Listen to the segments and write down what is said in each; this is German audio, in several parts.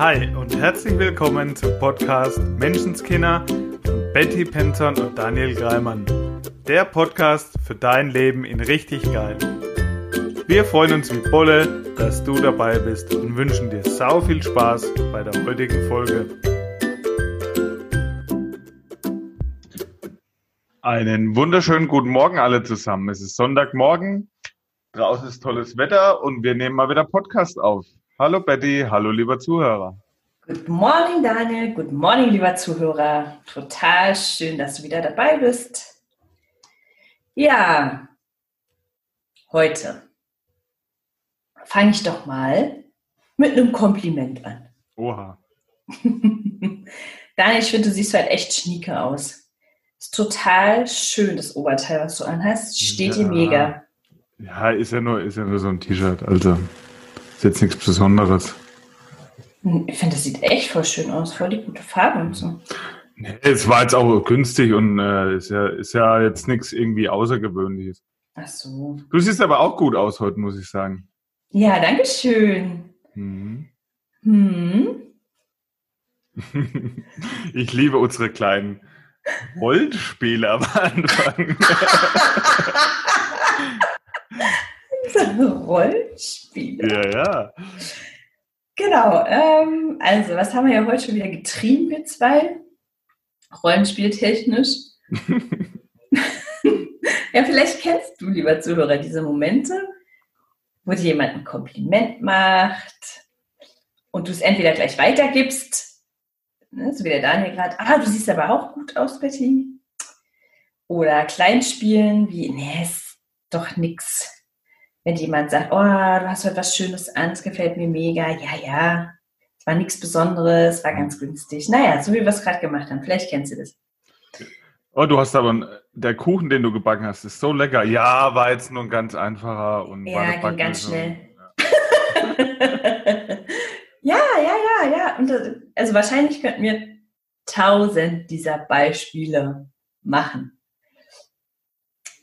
Hi und herzlich willkommen zum Podcast Menschenskinder von Betty Penton und Daniel Greimann. Der Podcast für dein Leben in richtig geil. Wir freuen uns wie Bolle, dass du dabei bist und wünschen dir sau viel Spaß bei der heutigen Folge. Einen wunderschönen guten Morgen alle zusammen. Es ist Sonntagmorgen, draußen ist tolles Wetter und wir nehmen mal wieder Podcast auf. Hallo Betty, hallo lieber Zuhörer. Good morning, Daniel. Good morning, lieber Zuhörer. Total schön, dass du wieder dabei bist. Ja, heute fange ich doch mal mit einem Kompliment an. Oha. Daniel, ich finde, du siehst halt echt schnieke aus. Ist total schön, das Oberteil, was du anhast. Steht Ja. dir mega. Ja, ist ja nur, ist ja nur so ein T-Shirt, also ist jetzt nichts Besonderes. Ich finde, das sieht echt voll schön aus. Voll die gute Farbe und so. Nee, es war jetzt auch günstig und äh, ist, ja, ist ja jetzt nichts irgendwie Außergewöhnliches. Ach so. Du siehst aber auch gut aus heute, muss ich sagen. Ja, danke schön. Mhm. Hm. Ich liebe unsere kleinen Rollenspiele am Anfang. Rollenspiele. Ja, ja. Genau. Ähm, also, was haben wir ja heute schon wieder getrieben, wir zwei? Rollenspieltechnisch. ja, vielleicht kennst du, lieber Zuhörer, diese Momente, wo dir jemand ein Kompliment macht und du es entweder gleich weitergibst, ne, so wie der Daniel gerade, ah, du siehst aber auch gut aus, Betty. Oder Kleinspielen wie, nee, ist doch nix. Wenn jemand sagt, oh, du hast heute was Schönes an, es gefällt mir mega, ja, ja, es war nichts Besonderes, war ganz günstig. Naja, so wie wir es gerade gemacht haben, vielleicht kennst du das. Oh, du hast aber, einen- der Kuchen, den du gebacken hast, ist so lecker. Ja, war jetzt nur ein ganz einfacher und Ja, ging ganz schnell. ja, ja, ja, ja. Und das, also wahrscheinlich könnten wir tausend dieser Beispiele machen.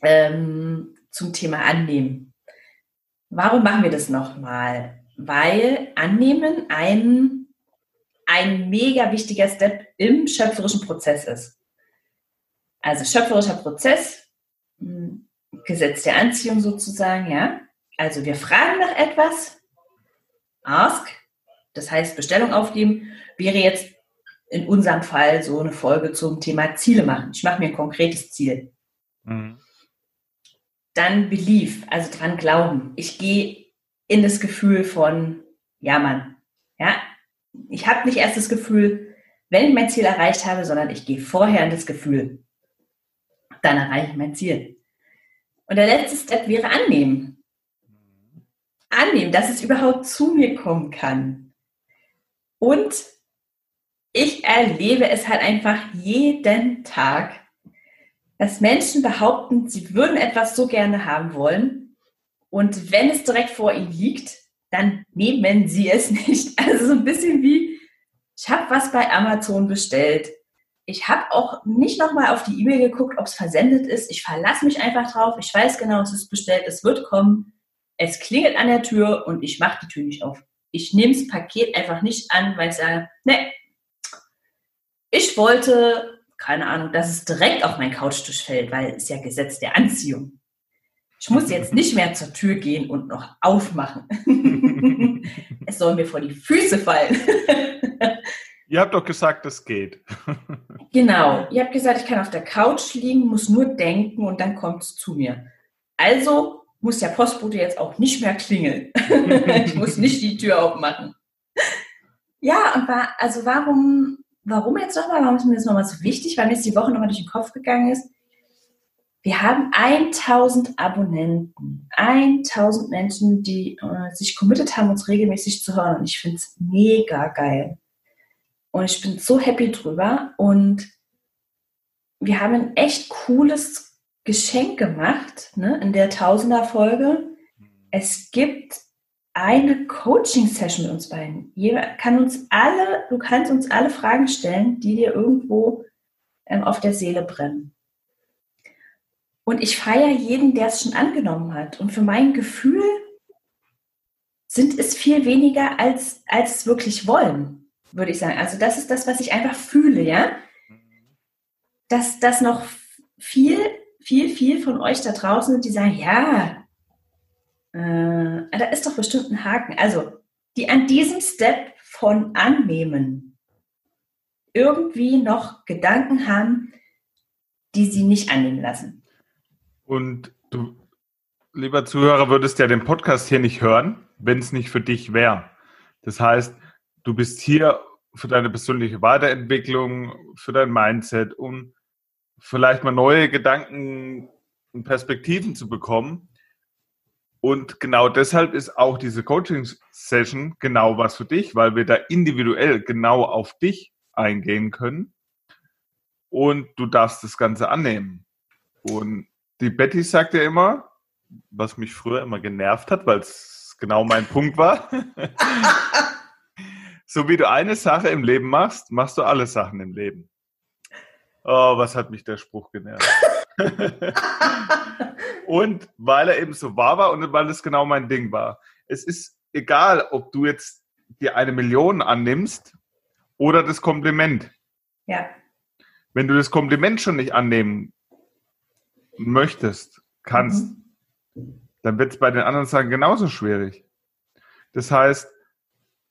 Ähm, zum Thema Annehmen. Warum machen wir das nochmal? Weil Annehmen ein, ein mega wichtiger Step im schöpferischen Prozess ist. Also schöpferischer Prozess, mh, Gesetz der Anziehung sozusagen, ja. Also wir fragen nach etwas, ask, das heißt Bestellung aufgeben, wäre jetzt in unserem Fall so eine Folge zum Thema Ziele machen. Ich mache mir ein konkretes Ziel. Mhm. Dann believe, also dran glauben. Ich gehe in das Gefühl von, ja Mann, ja. Ich habe nicht erst das Gefühl, wenn ich mein Ziel erreicht habe, sondern ich gehe vorher in das Gefühl. Dann erreiche ich mein Ziel. Und der letzte Step wäre annehmen. Annehmen, dass es überhaupt zu mir kommen kann. Und ich erlebe es halt einfach jeden Tag, dass Menschen behaupten, sie würden etwas so gerne haben wollen. Und wenn es direkt vor ihnen liegt, dann nehmen sie es nicht. Also so ein bisschen wie, ich habe was bei Amazon bestellt. Ich habe auch nicht nochmal auf die E-Mail geguckt, ob es versendet ist. Ich verlasse mich einfach drauf. Ich weiß genau, es ist bestellt, es wird kommen. Es klingelt an der Tür und ich mache die Tür nicht auf. Ich nehme das Paket einfach nicht an, weil ich sage, ne, ich wollte, keine Ahnung, dass es direkt auf meinen Couchtisch fällt, weil es ja Gesetz der Anziehung. Ich muss jetzt nicht mehr zur Tür gehen und noch aufmachen. es soll mir vor die Füße fallen. Ihr habt doch gesagt, das geht. Genau, ihr habt gesagt, ich kann auf der Couch liegen, muss nur denken und dann kommt es zu mir. Also muss der Postbote jetzt auch nicht mehr klingeln. ich muss nicht die Tür aufmachen. Ja, und war, also warum, warum jetzt nochmal, warum ist mir das nochmal so wichtig, weil mir jetzt die Woche nochmal durch den Kopf gegangen ist. Wir haben 1000 Abonnenten, 1000 Menschen, die äh, sich committed haben, uns regelmäßig zu hören. Und ich finde es mega geil. Und ich bin so happy drüber. Und wir haben ein echt cooles Geschenk gemacht ne, in der Tausender-Folge. Es gibt eine Coaching-Session mit uns beiden. Jeder kann uns alle, du kannst uns alle Fragen stellen, die dir irgendwo ähm, auf der Seele brennen. Und ich feiere jeden, der es schon angenommen hat. Und für mein Gefühl sind es viel weniger, als, als es wirklich wollen. würde ich sagen. Also das ist das, was ich einfach fühle, ja. Dass das noch viel, viel, viel von euch da draußen sind, die sagen, ja, äh, da ist doch bestimmt ein Haken. Also die an diesem Step von annehmen irgendwie noch Gedanken haben, die sie nicht annehmen lassen. Und du, lieber Zuhörer, würdest ja den Podcast hier nicht hören, wenn es nicht für dich wäre. Das heißt, du bist hier für deine persönliche Weiterentwicklung, für dein Mindset, um vielleicht mal neue Gedanken und Perspektiven zu bekommen. Und genau deshalb ist auch diese Coaching-Session genau was für dich, weil wir da individuell genau auf dich eingehen können. Und du darfst das Ganze annehmen. Und die Betty sagt ja immer, was mich früher immer genervt hat, weil es genau mein Punkt war. so wie du eine Sache im Leben machst, machst du alle Sachen im Leben. Oh, was hat mich der Spruch genervt. und weil er eben so wahr war und weil es genau mein Ding war. Es ist egal, ob du jetzt dir eine Million annimmst oder das Kompliment. Ja. Wenn du das Kompliment schon nicht annehmen möchtest, kannst, mhm. dann wird es bei den anderen Sachen genauso schwierig. Das heißt,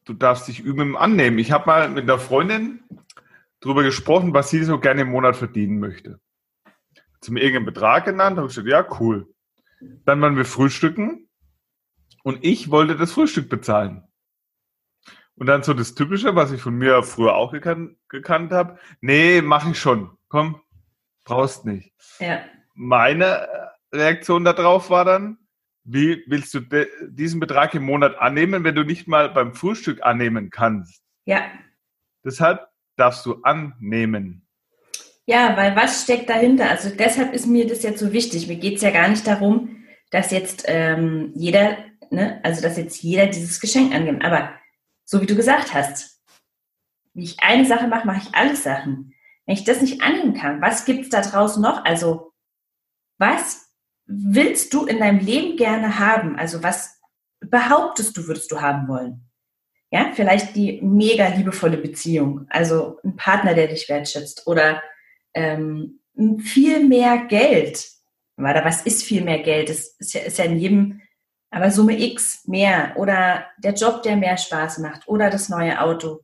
du darfst dich üben im Annehmen. Ich habe mal mit einer Freundin darüber gesprochen, was sie so gerne im Monat verdienen möchte. Zum irgendeinen Betrag genannt, habe ich gesagt, ja, cool. Dann waren wir frühstücken und ich wollte das Frühstück bezahlen. Und dann so das Typische, was ich von mir früher auch gekannt, gekannt habe. Nee, mache ich schon. Komm, brauchst nicht. Ja meine Reaktion darauf war dann, wie willst du diesen Betrag im Monat annehmen, wenn du nicht mal beim Frühstück annehmen kannst? Ja. Deshalb darfst du annehmen. Ja, weil was steckt dahinter? Also deshalb ist mir das jetzt so wichtig. Mir geht es ja gar nicht darum, dass jetzt ähm, jeder, ne, also dass jetzt jeder dieses Geschenk annimmt. Aber so wie du gesagt hast, wie ich eine Sache mache, mache ich alle Sachen. Wenn ich das nicht annehmen kann, was gibt es da draußen noch? Also was willst du in deinem Leben gerne haben? Also was behauptest du, würdest du haben wollen? Ja, vielleicht die mega liebevolle Beziehung, also ein Partner, der dich wertschätzt oder ähm, viel mehr Geld. Oder was ist viel mehr Geld? Das ist ja, ist ja in jedem, aber Summe X mehr oder der Job, der mehr Spaß macht oder das neue Auto.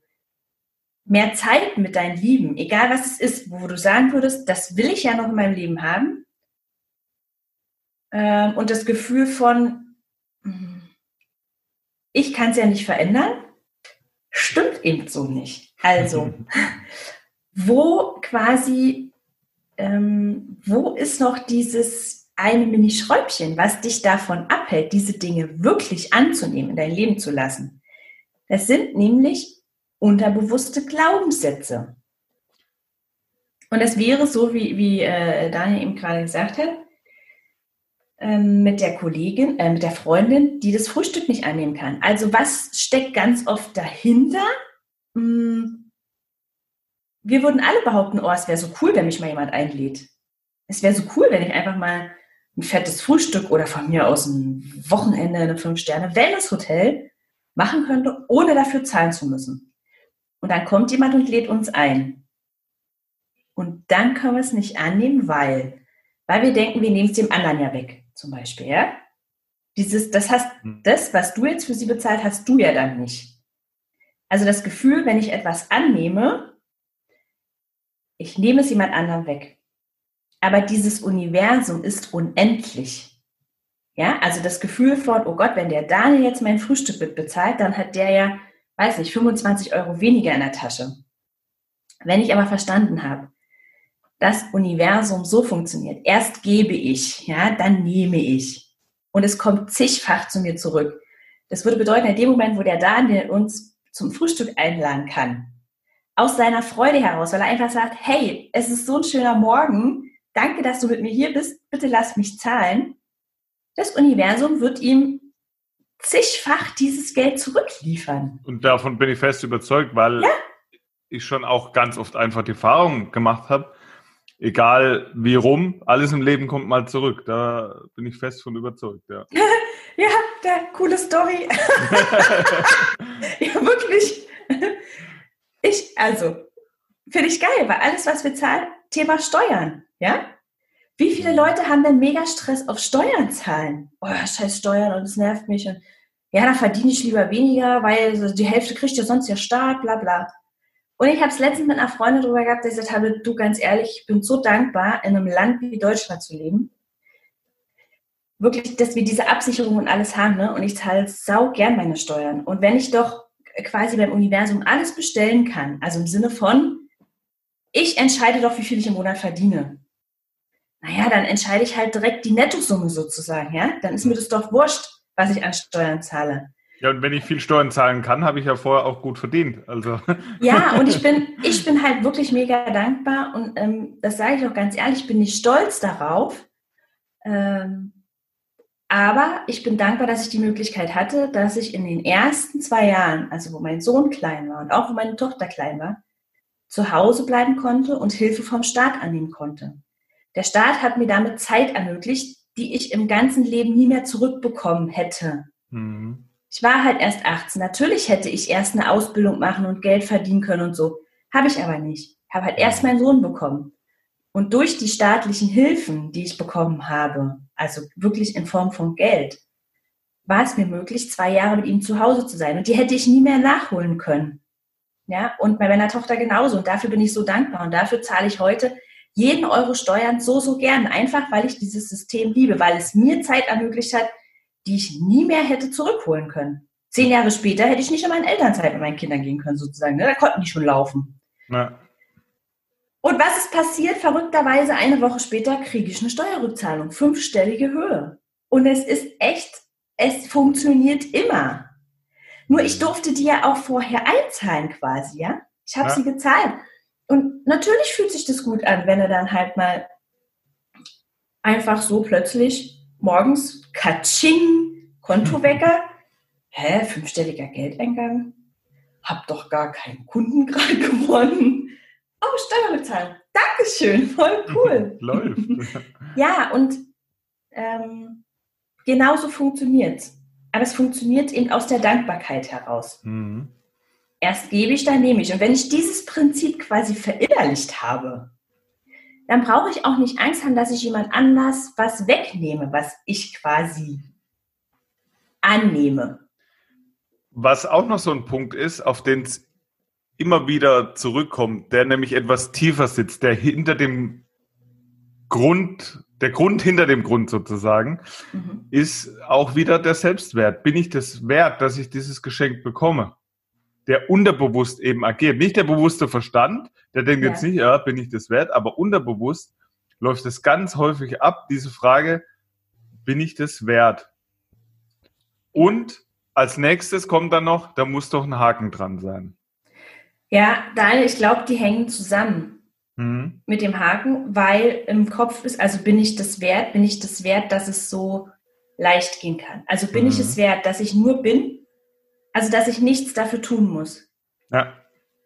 Mehr Zeit mit deinen Lieben, egal was es ist, wo du sagen würdest, das will ich ja noch in meinem Leben haben, ähm, und das Gefühl von, ich kann es ja nicht verändern, stimmt eben so nicht. Also, wo quasi, ähm, wo ist noch dieses eine Mini-Schräubchen, was dich davon abhält, diese Dinge wirklich anzunehmen, in dein Leben zu lassen? Das sind nämlich unterbewusste Glaubenssätze. Und das wäre so, wie, wie äh, Daniel eben gerade gesagt hat, ähm, mit der Kollegin, äh, mit der Freundin, die das Frühstück nicht annehmen kann. Also was steckt ganz oft dahinter? Hm, wir würden alle behaupten, oh, es wäre so cool, wenn mich mal jemand einlädt. Es wäre so cool, wenn ich einfach mal ein fettes Frühstück oder von mir aus ein Wochenende in einem Fünf-Sterne-Wellness-Hotel machen könnte, ohne dafür zahlen zu müssen. Und dann kommt jemand und lädt uns ein. Und dann können wir es nicht annehmen, weil, weil wir denken, wir nehmen es dem anderen ja weg zum Beispiel, ja? Dieses, das hast, hm. das, was du jetzt für sie bezahlt, hast du ja dann nicht. Also das Gefühl, wenn ich etwas annehme, ich nehme es jemand anderem weg. Aber dieses Universum ist unendlich. Ja, also das Gefühl von, oh Gott, wenn der Daniel jetzt mein Frühstück mit bezahlt, dann hat der ja, weiß nicht, 25 Euro weniger in der Tasche. Wenn ich aber verstanden habe, das Universum so funktioniert. Erst gebe ich, ja, dann nehme ich. Und es kommt zigfach zu mir zurück. Das würde bedeuten, in dem Moment, wo der Daniel uns zum Frühstück einladen kann, aus seiner Freude heraus, weil er einfach sagt, hey, es ist so ein schöner Morgen, danke, dass du mit mir hier bist, bitte lass mich zahlen. Das Universum wird ihm zigfach dieses Geld zurückliefern. Und davon bin ich fest überzeugt, weil ja. ich schon auch ganz oft einfach die Erfahrung gemacht habe, egal wie rum, alles im Leben kommt mal zurück. Da bin ich fest von überzeugt, ja. ja, der coole Story. ja, wirklich. Also, finde ich geil, weil alles, was wir zahlen, Thema Steuern, ja? Wie viele Leute haben denn mega Stress auf Steuern zahlen? Oh, scheiß Steuern und es nervt mich. Und ja, da verdiene ich lieber weniger, weil die Hälfte kriegt ja sonst ja Staat, bla bla. Und ich habe es letztens mit einer Freundin darüber gehabt, ich gesagt habe, du ganz ehrlich, ich bin so dankbar, in einem Land wie Deutschland zu leben. Wirklich, dass wir diese Absicherung und alles haben. Ne? Und ich zahle sau gern meine Steuern. Und wenn ich doch quasi beim Universum alles bestellen kann, also im Sinne von, ich entscheide doch, wie viel ich im Monat verdiene naja, dann entscheide ich halt direkt die Nettosumme sozusagen, ja? Dann ist mir das doch wurscht, was ich an Steuern zahle. Ja, und wenn ich viel Steuern zahlen kann, habe ich ja vorher auch gut verdient. Also. Ja, und ich bin, ich bin halt wirklich mega dankbar und ähm, das sage ich auch ganz ehrlich, bin nicht stolz darauf. Ähm, aber ich bin dankbar, dass ich die Möglichkeit hatte, dass ich in den ersten zwei Jahren, also wo mein Sohn klein war und auch wo meine Tochter klein war, zu Hause bleiben konnte und Hilfe vom Staat annehmen konnte. Der Staat hat mir damit Zeit ermöglicht, die ich im ganzen Leben nie mehr zurückbekommen hätte. Mhm. Ich war halt erst 18. Natürlich hätte ich erst eine Ausbildung machen und Geld verdienen können und so. Habe ich aber nicht. Habe halt erst meinen Sohn bekommen. Und durch die staatlichen Hilfen, die ich bekommen habe, also wirklich in Form von Geld, war es mir möglich, zwei Jahre mit ihm zu Hause zu sein. Und die hätte ich nie mehr nachholen können. Ja, und bei meiner Tochter genauso. Und dafür bin ich so dankbar. Und dafür zahle ich heute jeden Euro Steuern so, so gern, einfach weil ich dieses System liebe, weil es mir Zeit ermöglicht hat, die ich nie mehr hätte zurückholen können. Zehn Jahre später hätte ich nicht in meine Elternzeit mit meinen Kindern gehen können, sozusagen. Ne? Da konnten die schon laufen. Ja. Und was ist passiert? Verrückterweise eine Woche später kriege ich eine Steuerrückzahlung, fünfstellige Höhe. Und es ist echt, es funktioniert immer. Nur ich durfte die ja auch vorher einzahlen quasi, ja. Ich habe ja. sie gezahlt. Und natürlich fühlt sich das gut an, wenn er dann halt mal einfach so plötzlich morgens Katsching, Kontowecker, hä, fünfstelliger Geldeingang, hab doch gar keinen Kunden gerade gewonnen. Oh, Steuer bezahlen. Dankeschön, voll cool. Läuft. ja, und ähm, genauso funktioniert Aber es funktioniert eben aus der Dankbarkeit heraus. Mhm. Erst gebe ich, dann nehme ich. Und wenn ich dieses Prinzip quasi verinnerlicht habe, dann brauche ich auch nicht Angst haben, dass ich jemand anders was wegnehme, was ich quasi annehme. Was auch noch so ein Punkt ist, auf den es immer wieder zurückkommt, der nämlich etwas tiefer sitzt, der hinter dem Grund, der Grund hinter dem Grund sozusagen, mhm. ist auch wieder der Selbstwert. Bin ich das wert, dass ich dieses Geschenk bekomme? der unterbewusst eben agiert. Nicht der bewusste Verstand, der denkt ja. jetzt nicht, ja, bin ich das wert, aber unterbewusst läuft es ganz häufig ab, diese Frage, bin ich das wert? Und als nächstes kommt dann noch, da muss doch ein Haken dran sein. Ja, Daniel, ich glaube, die hängen zusammen mhm. mit dem Haken, weil im Kopf ist, also bin ich das wert, bin ich das wert, dass es so leicht gehen kann. Also bin mhm. ich es wert, dass ich nur bin also, dass ich nichts dafür tun muss. Ja.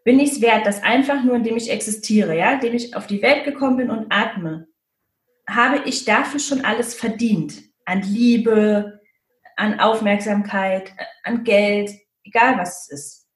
Bin ich es wert, dass einfach nur, indem ich existiere, ja, indem ich auf die Welt gekommen bin und atme, habe ich dafür schon alles verdient. An Liebe, an Aufmerksamkeit, an Geld, egal was es ist.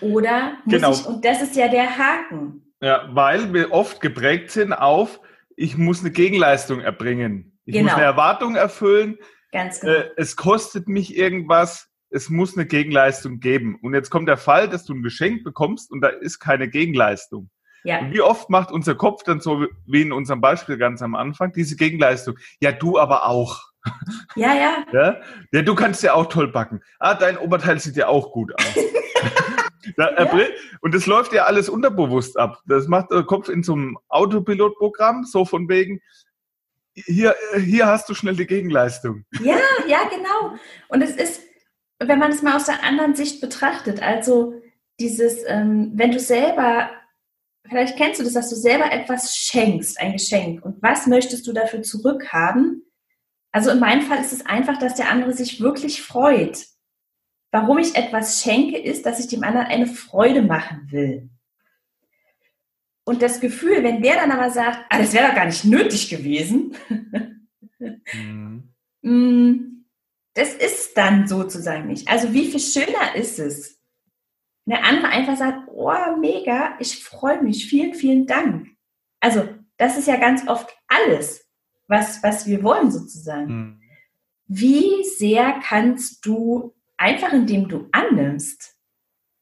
Oder muss genau. ich, und das ist ja der Haken. Ja, weil wir oft geprägt sind auf, ich muss eine Gegenleistung erbringen. Ich genau. muss eine Erwartung erfüllen. Ganz genau. Äh, es kostet mich irgendwas es muss eine Gegenleistung geben. Und jetzt kommt der Fall, dass du ein Geschenk bekommst und da ist keine Gegenleistung. Ja. Und wie oft macht unser Kopf dann so, wie in unserem Beispiel ganz am Anfang, diese Gegenleistung? Ja, du aber auch. Ja, ja. Ja, ja du kannst ja auch toll backen. Ah, dein Oberteil sieht ja auch gut aus. da, ja. Und das läuft ja alles unterbewusst ab. Das macht der Kopf in so einem Autopilotprogramm, so von wegen, hier, hier hast du schnell die Gegenleistung. Ja, ja, genau. Und es ist, wenn man es mal aus der anderen Sicht betrachtet, also dieses, ähm, wenn du selber, vielleicht kennst du das, dass du selber etwas schenkst, ein Geschenk, und was möchtest du dafür zurückhaben? Also in meinem Fall ist es einfach, dass der andere sich wirklich freut. Warum ich etwas schenke, ist, dass ich dem anderen eine Freude machen will. Und das Gefühl, wenn der dann aber sagt, ah, das wäre doch gar nicht nötig gewesen, mhm. Mm, das ist dann sozusagen nicht. Also wie viel schöner ist es, eine andere einfach sagt, oh, mega, ich freue mich, vielen, vielen Dank. Also, das ist ja ganz oft alles, was, was wir wollen sozusagen. Mhm. Wie sehr kannst du einfach, indem du annimmst,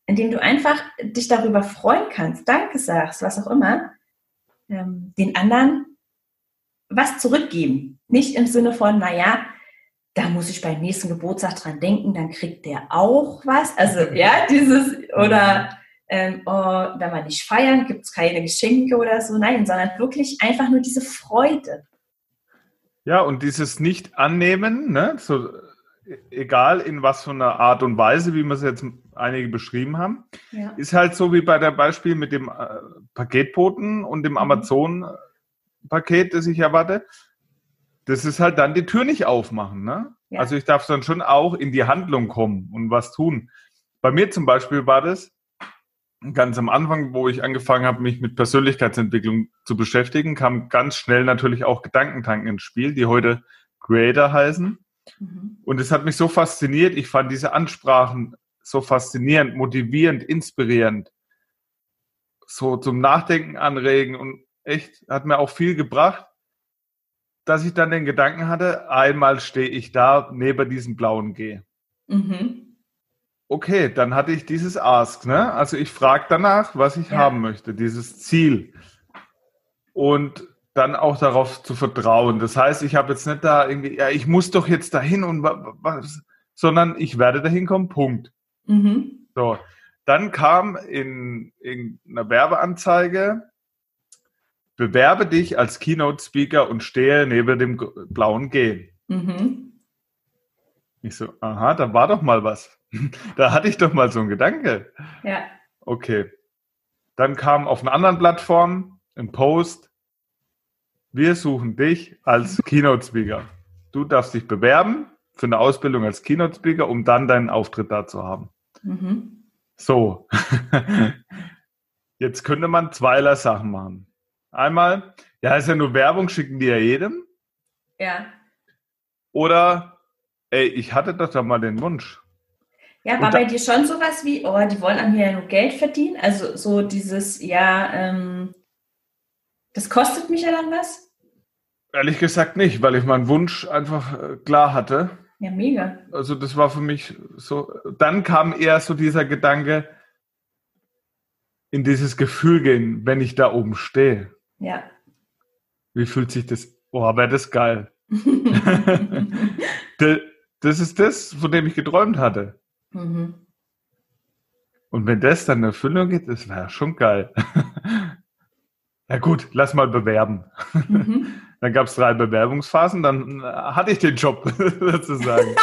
indem du einfach dich darüber freuen kannst, Danke sagst, was auch immer, ähm, den anderen was zurückgeben. Nicht im Sinne von, naja, da muss ich beim nächsten Geburtstag dran denken, dann kriegt der auch was. Also ja, dieses, oder ähm, oh, wenn wir nicht feiern, gibt es keine Geschenke oder so. Nein, sondern wirklich einfach nur diese Freude. Ja, und dieses Nicht-Annehmen, ne? so, egal in was für einer Art und Weise, wie wir es jetzt einige beschrieben haben, ja. ist halt so wie bei der Beispiel mit dem äh, Paketboten und dem mhm. Amazon-Paket, das ich erwarte das ist halt dann die Tür nicht aufmachen. Ne? Ja. Also ich darf dann schon auch in die Handlung kommen und was tun. Bei mir zum Beispiel war das ganz am Anfang, wo ich angefangen habe, mich mit Persönlichkeitsentwicklung zu beschäftigen, kam ganz schnell natürlich auch Gedankentanken ins Spiel, die heute Creator heißen. Mhm. Und es hat mich so fasziniert. Ich fand diese Ansprachen so faszinierend, motivierend, inspirierend, so zum Nachdenken anregen und echt hat mir auch viel gebracht dass ich dann den Gedanken hatte, einmal stehe ich da neben diesem blauen G. Mhm. Okay, dann hatte ich dieses Ask, ne? Also ich frage danach, was ich ja. haben möchte, dieses Ziel. Und dann auch darauf zu vertrauen. Das heißt, ich habe jetzt nicht da irgendwie, ja, ich muss doch jetzt dahin und was, sondern ich werde dahin kommen, Punkt. Mhm. So. Dann kam in, in einer Werbeanzeige bewerbe dich als Keynote-Speaker und stehe neben dem blauen G. Mhm. Ich so, aha, da war doch mal was. da hatte ich doch mal so einen Gedanke. Ja. Okay. Dann kam auf einer anderen Plattform ein Post. Wir suchen dich als Keynote-Speaker. Du darfst dich bewerben für eine Ausbildung als Keynote-Speaker, um dann deinen Auftritt da zu haben. Mhm. So. Jetzt könnte man zweierlei Sachen machen. Einmal, ja, ist ja nur Werbung, schicken die ja jedem. Ja. Oder, ey, ich hatte doch da mal den Wunsch. Ja, war bei dir schon sowas wie, oh, die wollen an mir ja nur Geld verdienen? Also so dieses, ja, ähm, das kostet mich ja dann was? Ehrlich gesagt nicht, weil ich meinen Wunsch einfach äh, klar hatte. Ja, mega. Also das war für mich so. Dann kam eher so dieser Gedanke, in dieses Gefühl gehen, wenn ich da oben stehe. Ja. Wie fühlt sich das? Oh, wäre das geil. das ist das, von dem ich geträumt hatte. Mhm. Und wenn das dann in Erfüllung geht, das wäre schon geil. ja gut, lass mal bewerben. Mhm. Dann gab es drei Bewerbungsphasen, dann hatte ich den Job sozusagen.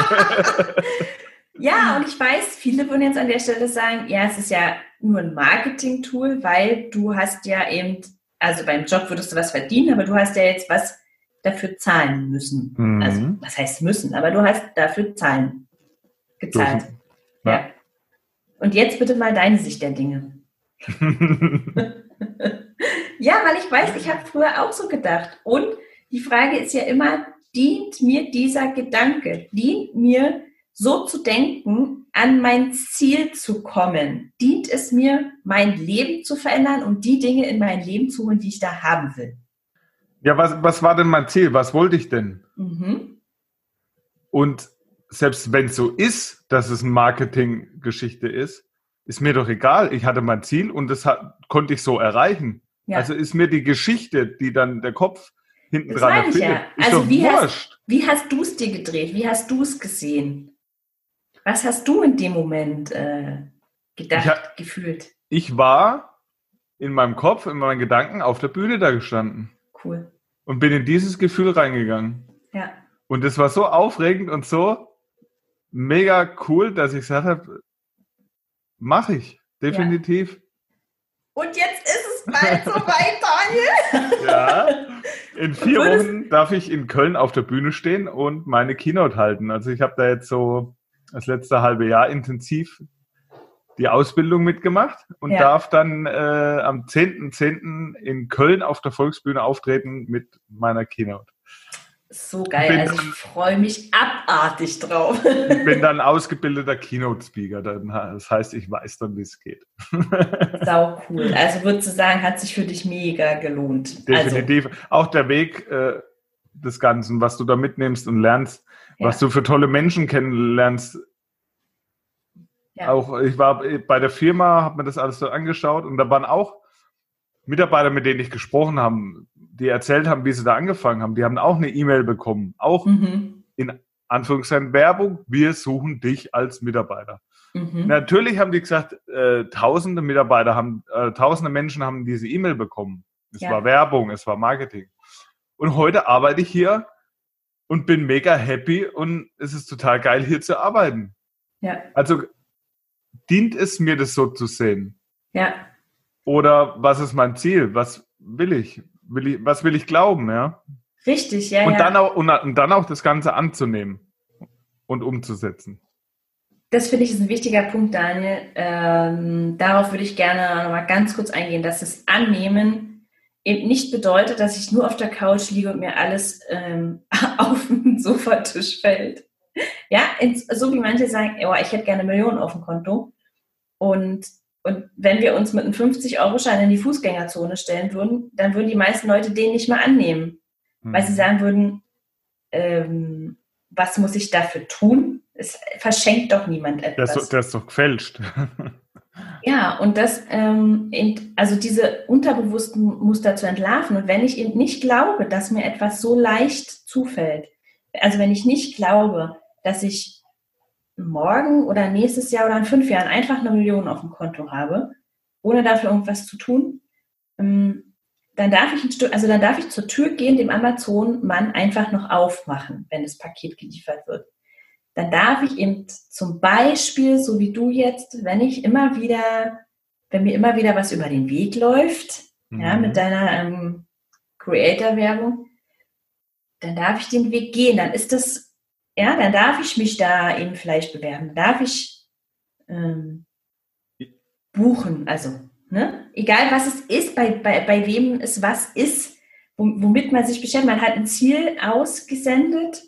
ja, und ich weiß, viele würden jetzt an der Stelle sagen, ja, es ist ja nur ein Marketing-Tool, weil du hast ja eben also beim Job würdest du was verdienen, aber du hast ja jetzt was dafür zahlen müssen. Mhm. Also, was heißt müssen? Aber du hast dafür zahlen gezahlt. Ja. ja. Und jetzt bitte mal deine Sicht der Dinge. ja, weil ich weiß, ich habe früher auch so gedacht. Und die Frage ist ja immer, dient mir dieser Gedanke? Dient mir so zu denken, an mein Ziel zu kommen? Dient es mir, mein Leben zu verändern und die Dinge in mein Leben zu holen, die ich da haben will? Ja, was, was war denn mein Ziel? Was wollte ich denn? Mhm. Und selbst wenn es so ist, dass es eine Marketinggeschichte ist, ist mir doch egal. Ich hatte mein Ziel und das hat, konnte ich so erreichen. Ja. Also ist mir die Geschichte, die dann der Kopf hinten das dran erfindet, ja. also wie wurscht. Hast, wie hast du es dir gedreht? Wie hast du es gesehen? Was hast du in dem Moment äh, gedacht, hab, gefühlt? Ich war in meinem Kopf, in meinen Gedanken auf der Bühne da gestanden. Cool. Und bin in dieses Gefühl reingegangen. Ja. Und es war so aufregend und so mega cool, dass ich gesagt habe, mache ich. Definitiv. Ja. Und jetzt ist es bald soweit, Daniel. ja. In vier Wochen darf ich in Köln auf der Bühne stehen und meine Keynote halten. Also ich habe da jetzt so das letzte halbe Jahr intensiv die Ausbildung mitgemacht und ja. darf dann äh, am 10.10. .10. in Köln auf der Volksbühne auftreten mit meiner Keynote. So geil. Also ich freue mich abartig drauf. Ich bin dann ausgebildeter Keynote-Speaker. Das heißt, ich weiß dann, wie es geht. Sau cool. Also würdest du sagen, hat sich für dich mega gelohnt. Also Definitiv. Also. Auch der Weg äh, des Ganzen, was du da mitnimmst und lernst, ja. was du für tolle Menschen kennenlernst. Ja. Auch ich war bei der Firma, habe mir das alles so angeschaut und da waren auch Mitarbeiter, mit denen ich gesprochen habe, die erzählt haben, wie sie da angefangen haben, die haben auch eine E-Mail bekommen. Auch mhm. in Anführungszeichen Werbung, wir suchen dich als Mitarbeiter. Mhm. Natürlich haben die gesagt, äh, tausende Mitarbeiter haben, äh, tausende Menschen haben diese E-Mail bekommen. Es ja. war Werbung, es war Marketing. Und heute arbeite ich hier und bin mega happy und es ist total geil, hier zu arbeiten. Ja. Also dient es mir, das so zu sehen? Ja. Oder was ist mein Ziel? Was will ich? Will ich was will ich glauben, ja? Richtig, ja. Und, ja. Dann auch, und, und dann auch das Ganze anzunehmen und umzusetzen. Das finde ich ist ein wichtiger Punkt, Daniel. Ähm, darauf würde ich gerne noch mal ganz kurz eingehen, dass das Annehmen eben nicht bedeutet, dass ich nur auf der Couch liege und mir alles ähm, auf den Sofatisch fällt. Ja, ins, so wie manche sagen, oh, ich hätte gerne Millionen auf dem Konto. Und und wenn wir uns mit einem 50-Euro-Schein in die Fußgängerzone stellen würden, dann würden die meisten Leute den nicht mal annehmen, mhm. weil sie mhm. sagen würden, ähm, was muss ich dafür tun? Es verschenkt doch niemand etwas. Das, das ist doch gefälscht. ja, und das, ähm, also diese unterbewussten Muster zu entlarven. Und wenn ich eben nicht glaube, dass mir etwas so leicht zufällt, also wenn ich nicht glaube, dass ich morgen oder nächstes Jahr oder in fünf Jahren einfach eine Million auf dem Konto habe, ohne dafür irgendwas zu tun, ähm, dann darf ich ein Stück, also dann darf ich zur Tür gehen, dem Amazon-Mann einfach noch aufmachen, wenn das Paket geliefert wird. Dann darf ich eben zum Beispiel, so wie du jetzt, wenn ich immer wieder, wenn mir immer wieder was über den Weg läuft, mhm. ja, mit deiner ähm, Creator-Werbung, dann darf ich den Weg gehen. Dann ist das ja, dann darf ich mich da eben vielleicht bewerben. Darf ich ähm, buchen, also, ne? Egal was es ist, bei, bei, bei wem es was ist, womit man sich beschäftigt. Man hat ein Ziel ausgesendet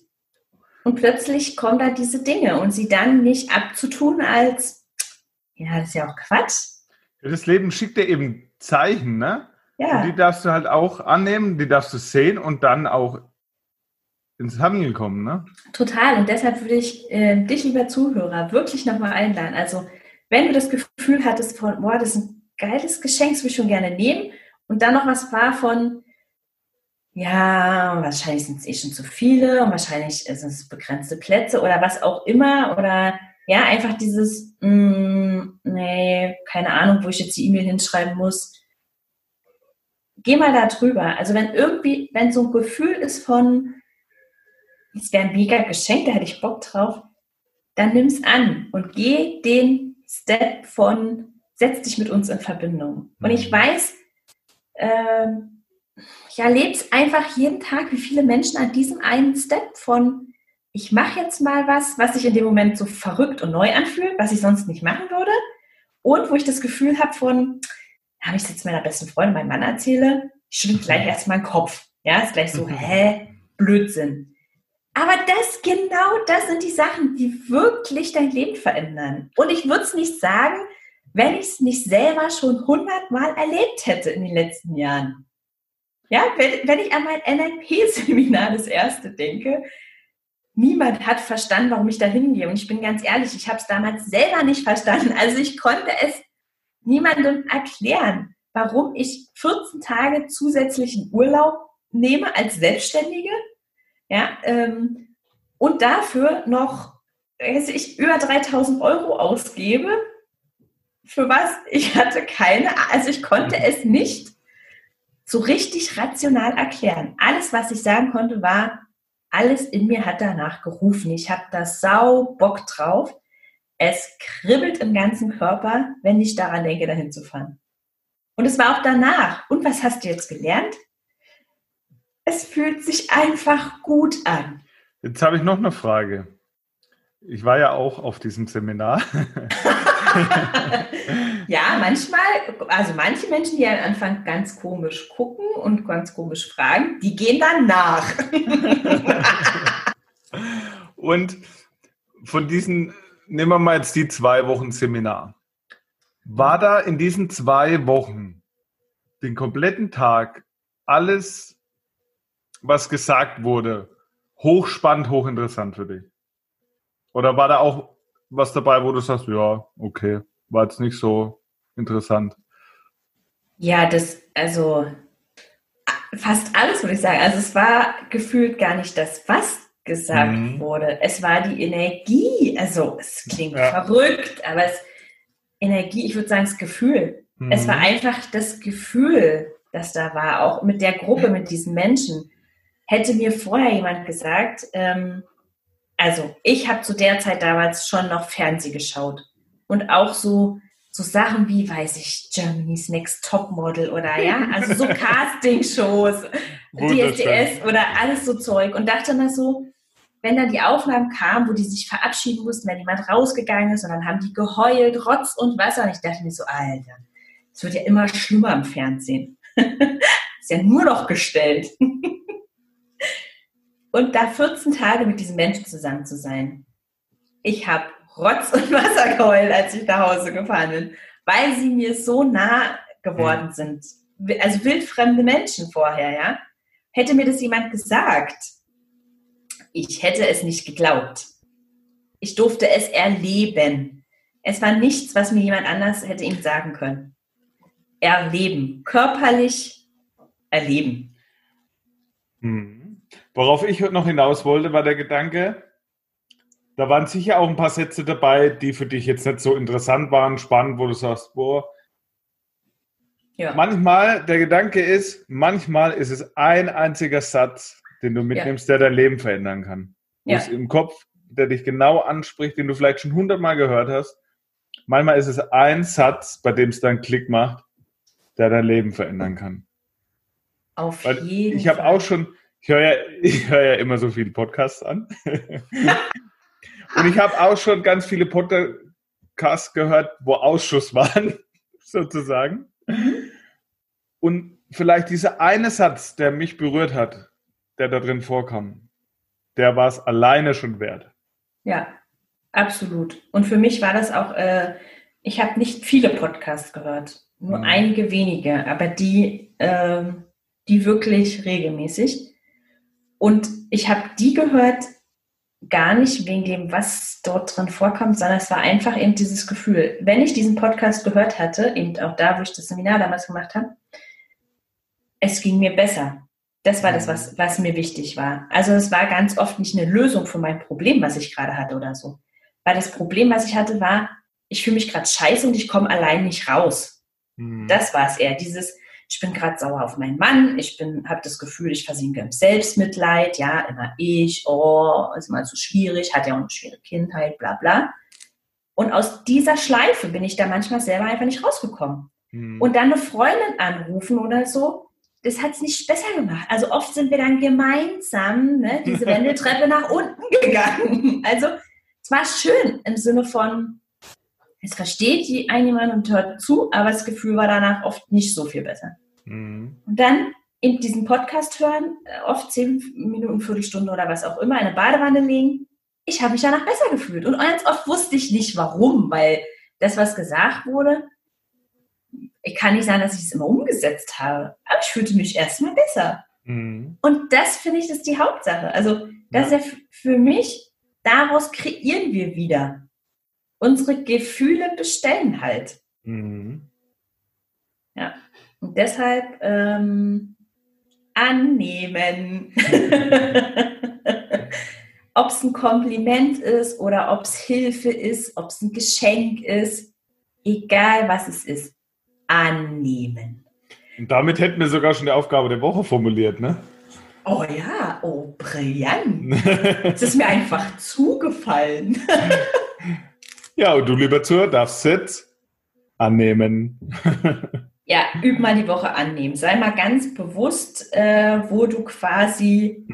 und plötzlich kommen da diese Dinge und sie dann nicht abzutun als, ja, das ist ja auch Quatsch. Das Leben schickt dir eben Zeichen, ne? Ja. Und die darfst du halt auch annehmen, die darfst du sehen und dann auch ins Handeln kommen, ne? Total. Und deshalb würde ich äh, dich, lieber Zuhörer, wirklich nochmal einladen. Also, wenn du das Gefühl hattest von, boah, das ist ein geiles Geschenk, das würde ich schon gerne nehmen, und dann noch was war von, ja, wahrscheinlich sind es eh schon zu viele und wahrscheinlich sind es begrenzte Plätze oder was auch immer oder ja, einfach dieses, mh, mm, nee, keine Ahnung, wo ich jetzt die E-Mail hinschreiben muss. Geh mal da drüber. Also wenn irgendwie, wenn so ein Gefühl ist von, es wäre ein mega Geschenk, da hätte ich Bock drauf, dann nimm es an und geh den Step von, setz dich mit uns in Verbindung. Und ich mhm. weiß, äh, ich erlebe es einfach jeden Tag, wie viele Menschen an diesem einen Step von, ich mache jetzt mal was, was sich in dem Moment so verrückt und neu anfühlt, was ich sonst nicht machen würde. Und wo ich das Gefühl habe von, habe ich es jetzt meiner besten Freundin, meinem Mann erzähle, ich schüttle gleich erstmal den Kopf. Ja, ist gleich so, mhm. hä, Blödsinn. Aber das, genau das sind die Sachen, die wirklich dein Leben verändern. Und ich würde es nicht sagen, wenn ich es nicht selber schon hundertmal erlebt hätte in den letzten Jahren. Ja, wenn, wenn ich an mein NLP-Seminar das erste denke, niemand hat verstanden, warum ich da hingehe. Und ich bin ganz ehrlich, ich habe es damals selber nicht verstanden. Also ich konnte es niemandem erklären, warum ich 14 Tage zusätzlichen Urlaub nehme als Selbstständige ja, ähm, und dafür noch, weiß ich, über 3000 Euro ausgebe. Für was? Ich hatte keine, also ich konnte es nicht so richtig rational erklären. Alles, was ich sagen konnte, war, alles in mir hat danach gerufen. Ich habe da sau Bock drauf. Es kribbelt im ganzen Körper, wenn ich daran denke, dahin zu fahren. Und es war auch danach. Und was hast du jetzt gelernt? Es fühlt sich einfach gut an. Jetzt habe ich noch eine Frage. Ich war ja auch auf diesem Seminar. ja, manchmal, also manche Menschen, die am Anfang ganz komisch gucken und ganz komisch fragen, die gehen dann nach. und von diesen, nehmen wir mal jetzt die zwei Wochen Seminar. War da in diesen zwei Wochen den kompletten Tag alles, was gesagt wurde, hochspannend, hochinteressant für dich? Oder war da auch was dabei, wo du sagst, ja, okay, war jetzt nicht so interessant? Ja, das, also fast alles würde ich sagen. Also es war gefühlt gar nicht das, was gesagt mhm. wurde. Es war die Energie. Also es klingt ja. verrückt, aber es Energie, ich würde sagen, das Gefühl. Mhm. Es war einfach das Gefühl, das da war, auch mit der Gruppe, mit diesen Menschen. Hätte mir vorher jemand gesagt, ähm, also ich habe zu der Zeit damals schon noch Fernseh geschaut und auch so so Sachen wie, weiß ich, Germany's Next Topmodel oder ja, also so Castingshows, DSDS oder alles so Zeug und dachte mal so, wenn dann die Aufnahmen kamen, wo die sich verabschieden mussten, wenn jemand rausgegangen ist und dann haben die geheult, Rotz und Wasser und ich dachte mir so, Alter, es wird ja immer schlimmer im Fernsehen. ist ja nur noch gestellt. und da 14 Tage mit diesen Menschen zusammen zu sein. Ich habe Rotz und Wasser geheult, als ich nach Hause gefahren bin, weil sie mir so nah geworden mhm. sind. Also wildfremde Menschen vorher, ja. Hätte mir das jemand gesagt, ich hätte es nicht geglaubt. Ich durfte es erleben. Es war nichts, was mir jemand anders hätte ihm sagen können. Erleben, körperlich erleben. Hm. Worauf ich noch hinaus wollte, war der Gedanke, da waren sicher auch ein paar Sätze dabei, die für dich jetzt nicht so interessant waren, spannend, wo du sagst, boah. Ja. Manchmal, der Gedanke ist, manchmal ist es ein einziger Satz, den du mitnimmst, ja. der dein Leben verändern kann. Ja. im Kopf, der dich genau anspricht, den du vielleicht schon hundertmal gehört hast. Manchmal ist es ein Satz, bei dem es dann Klick macht, der dein Leben verändern kann. Auf Weil jeden Ich habe auch schon, ich höre ja, ich hör ja immer so viele Podcasts an. Und ich habe auch schon ganz viele Podcasts gehört, wo Ausschuss waren, sozusagen. Und vielleicht dieser eine Satz, der mich berührt hat, der da drin vorkam, der war es alleine schon wert. Ja, absolut. Und für mich war das auch, äh, ich habe nicht viele Podcasts gehört, nur mhm. einige wenige, aber die, äh, die wirklich regelmäßig. Und ich habe die gehört, gar nicht wegen dem, was dort drin vorkommt, sondern es war einfach eben dieses Gefühl. Wenn ich diesen Podcast gehört hatte, eben auch da, wo ich das Seminar damals gemacht habe, es ging mir besser. Das war das, was, was mir wichtig war. Also es war ganz oft nicht eine Lösung für mein Problem, was ich gerade hatte oder so. Weil das Problem, was ich hatte, war, ich fühle mich gerade scheiße und ich komme allein nicht raus. Mhm. Das war es eher. Dieses, ich bin gerade sauer auf meinen Mann, ich bin, habe das Gefühl, ich versinke im Selbstmitleid, ja, immer ich, oh, ist mal so schwierig, hat ja auch eine schwere Kindheit, bla bla. Und aus dieser Schleife bin ich da manchmal selber einfach nicht rausgekommen. Mhm. Und dann eine Freundin anrufen oder so, das hat es nicht besser gemacht. Also oft sind wir dann gemeinsam ne, diese Wendeltreppe nach unten gegangen. Also es war schön im Sinne von, es versteht die ein jemand und hört zu, aber das Gefühl war danach oft nicht so viel besser. Mhm. Und dann in diesen Podcast hören, äh, oft zehn Minuten, Viertelstunde oder was auch immer, in eine Badewanne legen. Ich habe mich danach besser gefühlt. Und ganz oft wusste ich nicht warum, weil das, was gesagt wurde, ich kann nicht sagen, dass ich es immer umgesetzt habe, aber ich fühlte mich erstmal besser. Mhm. Und das finde ich ist die Hauptsache. Also, das ja. ist ja für mich, daraus kreieren wir wieder. Unsere Gefühle bestellen halt. Mhm. Ja. Und deshalb ähm, annehmen. ob es ein Kompliment ist oder ob es Hilfe ist, ob es ein Geschenk ist, egal was es ist annehmen. Und damit hätten wir sogar schon die Aufgabe der Woche formuliert, ne? Oh ja, oh brillant. Es ist mir einfach zugefallen. ja, und du, lieber Zuhörer, darfst jetzt annehmen. ja, üb mal die Woche annehmen. Sei mal ganz bewusst, äh, wo du quasi,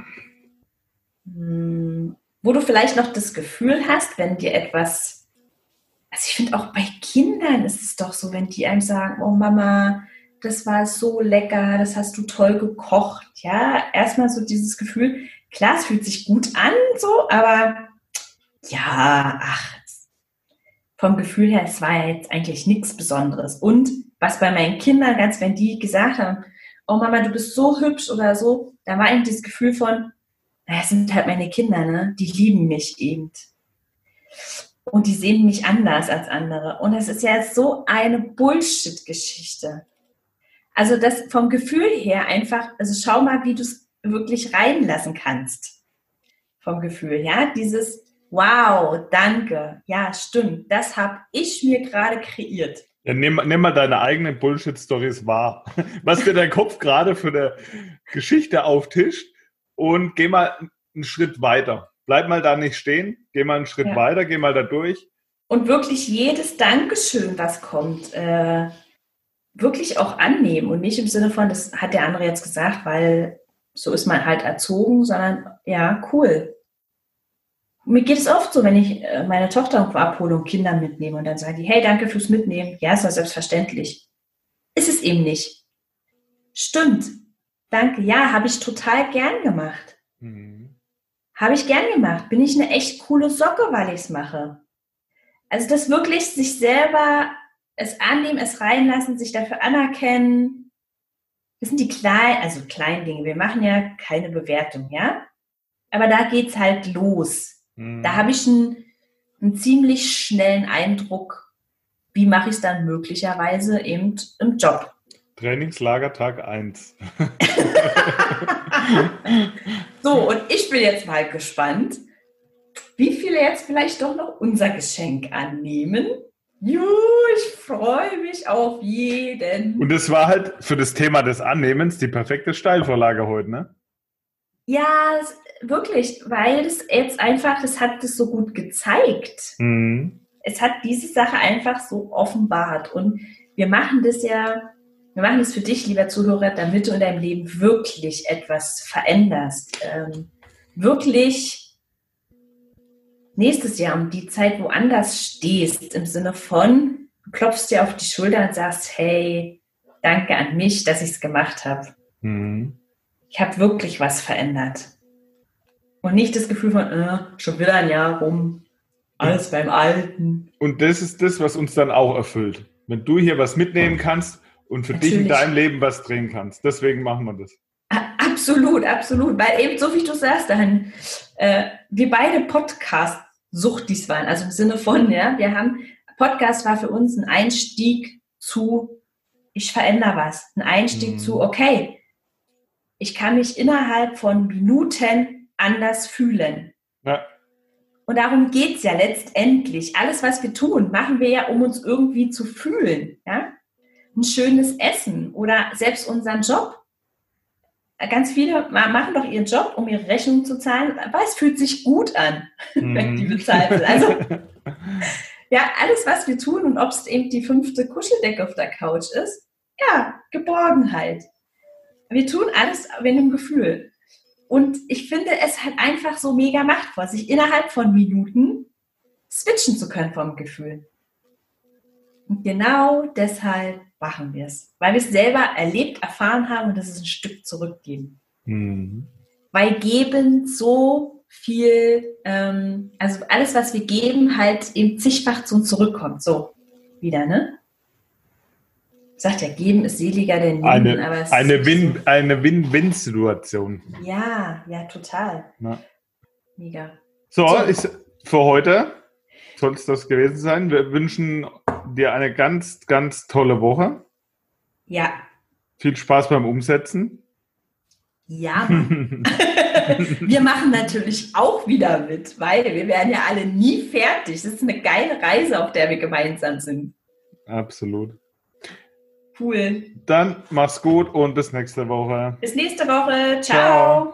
mh, hm, wo du vielleicht noch das Gefühl hast, wenn dir etwas also ich finde auch bei Kindern ist es doch so, wenn die einem sagen, oh Mama, das war so lecker, das hast du toll gekocht. Ja, erstmal so dieses Gefühl, klar, es fühlt sich gut an, so, aber ja, ach, vom Gefühl her, es war jetzt eigentlich nichts Besonderes. Und was bei meinen Kindern, ganz wenn die gesagt haben, oh Mama, du bist so hübsch oder so, da war eben dieses Gefühl von, naja, es sind halt meine Kinder, ne? Die lieben mich eben. Und die sehen mich anders als andere. Und es ist ja so eine Bullshit-Geschichte. Also das vom Gefühl her einfach, also schau mal, wie du es wirklich reinlassen kannst. Vom Gefühl, ja, dieses Wow, danke. Ja, stimmt. Das habe ich mir gerade kreiert. Ja, nimm, nimm mal deine eigenen Bullshit-Stories wahr. Was dir dein Kopf gerade für eine Geschichte auftischt und geh mal einen Schritt weiter. Bleib mal da nicht stehen, geh mal einen Schritt ja. weiter, geh mal da durch. Und wirklich jedes Dankeschön, was kommt, äh, wirklich auch annehmen und nicht im Sinne von, das hat der andere jetzt gesagt, weil so ist man halt erzogen, sondern ja, cool. Mir geht es oft so, wenn ich äh, meine Tochter abhole und Kinder mitnehme und dann sagen die, hey, danke fürs Mitnehmen. Ja, ist doch selbstverständlich. Ist es eben nicht. Stimmt. Danke. Ja, habe ich total gern gemacht. Mhm. Habe ich gern gemacht. Bin ich eine echt coole Socke, weil ich es mache. Also das wirklich sich selber es annehmen, es reinlassen, sich dafür anerkennen. Das sind die kleinen, also kleinen Dinge. Wir machen ja keine Bewertung, ja? Aber da geht's halt los. Mhm. Da habe ich einen, einen ziemlich schnellen Eindruck, wie mache ich es dann möglicherweise eben im Job. Trainingslager Tag 1. so, und ich bin jetzt mal gespannt, wie viele jetzt vielleicht doch noch unser Geschenk annehmen. Juhu, ich freue mich auf jeden. Und es war halt für das Thema des Annehmens die perfekte Steilvorlage heute, ne? Ja, wirklich, weil es jetzt einfach, das hat es so gut gezeigt. Mhm. Es hat diese Sache einfach so offenbart. Und wir machen das ja, wir machen das für dich, lieber Zuhörer, damit du in deinem Leben wirklich etwas veränderst. Ähm, wirklich nächstes Jahr um die Zeit woanders stehst, im Sinne von, du klopfst dir auf die Schulter und sagst, hey, danke an mich, dass ich es gemacht habe. Mhm. Ich habe wirklich was verändert. Und nicht das Gefühl von, äh, schon wieder ein Jahr rum, alles beim Alten. Und das ist das, was uns dann auch erfüllt. Wenn du hier was mitnehmen kannst und für Natürlich. dich in deinem Leben was drehen kannst. Deswegen machen wir das. Absolut, absolut. Weil eben, so wie du sagst, dann, äh, wir beide Podcast-Suchtis waren. Also im Sinne von, ja, wir haben, Podcast war für uns ein Einstieg zu, ich verändere was. Ein Einstieg mhm. zu, okay, ich kann mich innerhalb von Minuten anders fühlen. Ja. Und darum geht es ja letztendlich. Alles, was wir tun, machen wir ja, um uns irgendwie zu fühlen. Ja? Ein schönes Essen oder selbst unseren Job ganz viele machen doch ihren Job, um ihre Rechnung zu zahlen, aber es fühlt sich gut an, mm. wenn die mhm. bezahlt sind. Also, ja, alles, was wir tun und ob es eben die fünfte Kuscheldecke auf der Couch ist, ja, Geborgenheit. Wir tun alles mit einem Gefühl. Und ich finde es halt einfach so mega machtvoll, sich innerhalb von Minuten switchen zu können vom Gefühl. Und genau deshalb machen wir es. Weil wir es selber erlebt, erfahren haben und das ist ein Stück zurückgeben. Mhm. Weil geben so viel, ähm, also alles, was wir geben, halt eben zigfach zu uns zurückkommt. So, wieder, ne? Sagt ja, geben ist seliger denn nehmen. Eine, aber es eine Win, so. eine Win-Win-Situation. Ja, ja, total. Ja. Mega. So, so. Ist für heute soll es das gewesen sein. Wir wünschen dir eine ganz, ganz tolle Woche. Ja. Viel Spaß beim Umsetzen. Ja. wir machen natürlich auch wieder mit, weil wir werden ja alle nie fertig. Das ist eine geile Reise, auf der wir gemeinsam sind. Absolut. Cool. Dann mach's gut und bis nächste Woche. Bis nächste Woche. Ciao. Ciao.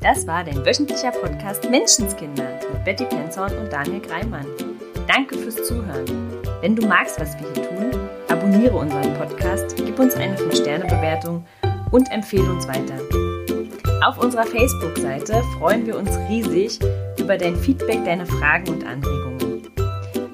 Das war dein wöchentlicher Podcast Menschenskinder mit Betty Penzorn und Daniel Greimann. Danke fürs Zuhören. Wenn du magst, was wir hier tun, abonniere unseren Podcast, gib uns eine 5-Sterne-Bewertung und empfehle uns weiter. Auf unserer Facebook-Seite freuen wir uns riesig über dein Feedback, deine Fragen und Anregungen.